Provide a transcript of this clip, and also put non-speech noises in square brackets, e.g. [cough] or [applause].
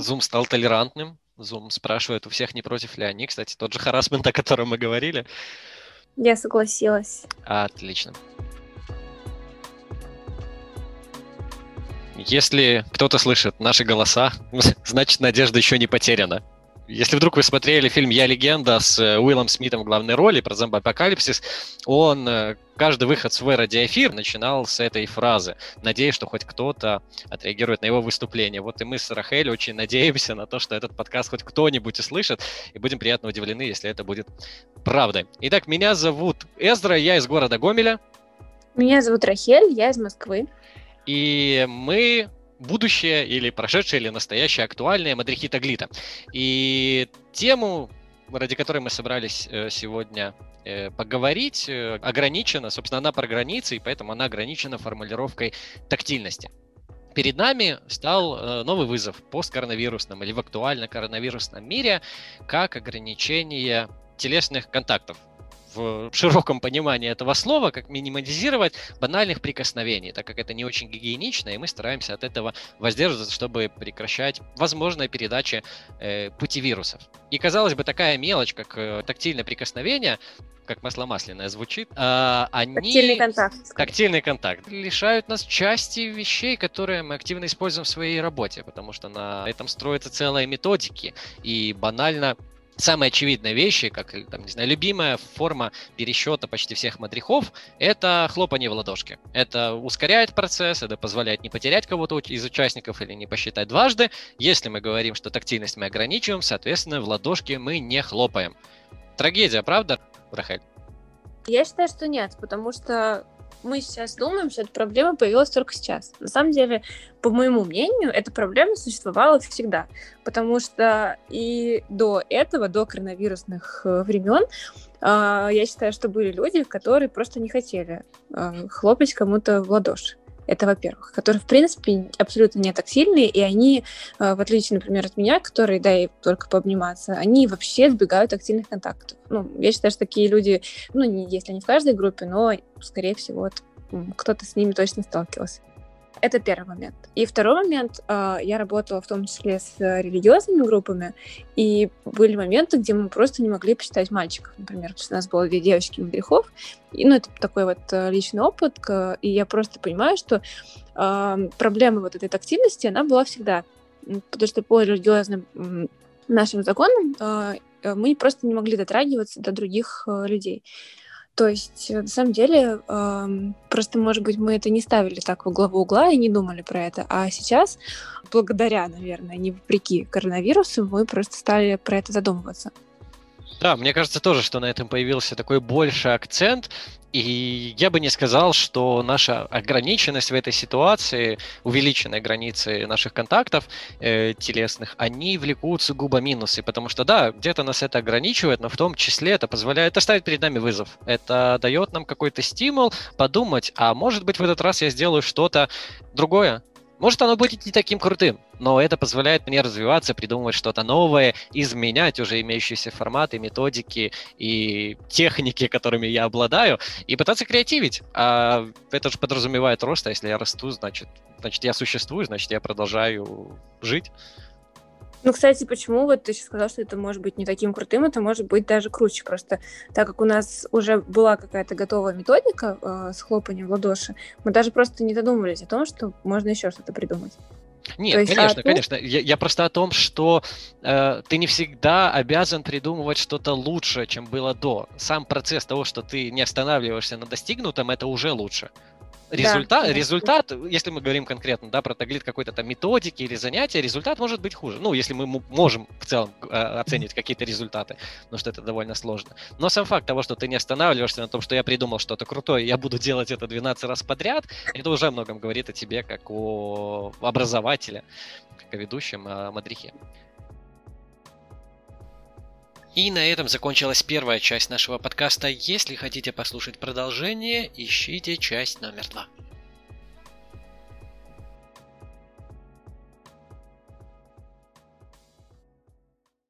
Zoom стал толерантным. Zoom спрашивает у всех, не против ли они. Кстати, тот же харасмент, о котором мы говорили. Я согласилась. Отлично. Если кто-то слышит наши голоса, [laughs] значит, надежда еще не потеряна. Если вдруг вы смотрели фильм «Я легенда» с э, Уиллом Смитом в главной роли про зомби-апокалипсис, он э, каждый выход в свой радиоэфир начинал с этой фразы. Надеюсь, что хоть кто-то отреагирует на его выступление. Вот и мы с Рахель очень надеемся на то, что этот подкаст хоть кто-нибудь услышит, и будем приятно удивлены, если это будет правдой. Итак, меня зовут Эздра, я из города Гомеля. Меня зовут Рахель, я из Москвы. И мы будущее или прошедшее, или настоящее актуальное Мадрихи Таглита. И тему, ради которой мы собрались э, сегодня э, поговорить, э, ограничена, собственно, она про границы, и поэтому она ограничена формулировкой тактильности. Перед нами стал новый вызов в посткоронавирусном или в актуально коронавирусном мире, как ограничение телесных контактов в широком понимании этого слова, как минимализировать банальных прикосновений, так как это не очень гигиенично, и мы стараемся от этого воздерживаться, чтобы прекращать возможные передачи э, пути вирусов. И казалось бы, такая мелочь, как э, тактильное прикосновение, как масло масляное звучит, э, они... Тактильный контакт. Тактильный контакт. Лишают нас части вещей, которые мы активно используем в своей работе, потому что на этом строятся целые методики, и банально самые очевидные вещи, как, там, не знаю, любимая форма пересчета почти всех мадрихов, это хлопание в ладошки. Это ускоряет процесс, это позволяет не потерять кого-то из участников или не посчитать дважды. Если мы говорим, что тактильность мы ограничиваем, соответственно, в ладошки мы не хлопаем. Трагедия, правда, Рахель? Я считаю, что нет, потому что мы сейчас думаем, что эта проблема появилась только сейчас. На самом деле, по моему мнению, эта проблема существовала всегда, потому что и до этого, до коронавирусных э, времен, а, я считаю, что были люди, которые просто не хотели а, хлопать кому-то в ладоши. Это, во-первых, которые, в принципе, абсолютно не тактильные, и они, э, в отличие, например, от меня, которые, да, и только пообниматься, они вообще избегают тактильных контактов. Ну, я считаю, что такие люди, ну, не, если не в каждой группе, но, скорее всего, кто-то с ними точно сталкивался. Это первый момент. И второй момент, э, я работала в том числе с религиозными группами, и были моменты, где мы просто не могли посчитать мальчиков, например, потому что у нас было две девочки грехов, и, ну, это такой вот э, личный опыт, и я просто понимаю, что э, проблема вот этой тактильности, она была всегда, потому что по религиозным нашим законам э, мы просто не могли дотрагиваться до других э, людей. То есть, э, на самом деле, просто, может быть, мы это не ставили так во главу угла и не думали про это. А сейчас, благодаря, наверное, не вопреки коронавирусу, мы просто стали про это задумываться. Да, мне кажется тоже, что на этом появился такой больший акцент, и я бы не сказал, что наша ограниченность в этой ситуации, увеличенные границы наших контактов э, телесных, они влекут сугубо минусы, потому что да, где-то нас это ограничивает, но в том числе это позволяет, это ставит перед нами вызов. Это дает нам какой-то стимул подумать, а может быть в этот раз я сделаю что-то другое, может, оно будет не таким крутым, но это позволяет мне развиваться, придумывать что-то новое, изменять уже имеющиеся форматы, методики и техники, которыми я обладаю, и пытаться креативить. А это же подразумевает рост, а если я расту, значит, значит я существую, значит я продолжаю жить. Ну, кстати, почему вот ты сейчас сказал, что это может быть не таким крутым, это может быть даже круче. Просто так как у нас уже была какая-то готовая методика э, с хлопанием в ладоши, мы даже просто не додумывались о том, что можно еще что-то придумать. Нет, есть, конечно, а конечно. Я, я просто о том, что э, ты не всегда обязан придумывать что-то лучше, чем было до. Сам процесс того, что ты не останавливаешься на достигнутом, это уже лучше. Результат, да, результат, если мы говорим конкретно, да, про таглит какой-то там методики или занятия, результат может быть хуже. Ну, если мы можем в целом э, оценить какие-то результаты, но что это довольно сложно. Но сам факт того, что ты не останавливаешься на том, что я придумал что-то крутое, я буду делать это 12 раз подряд, это уже о многом говорит о тебе как о образователе, как о ведущем о Мадрихе. И на этом закончилась первая часть нашего подкаста. Если хотите послушать продолжение, ищите часть номер два.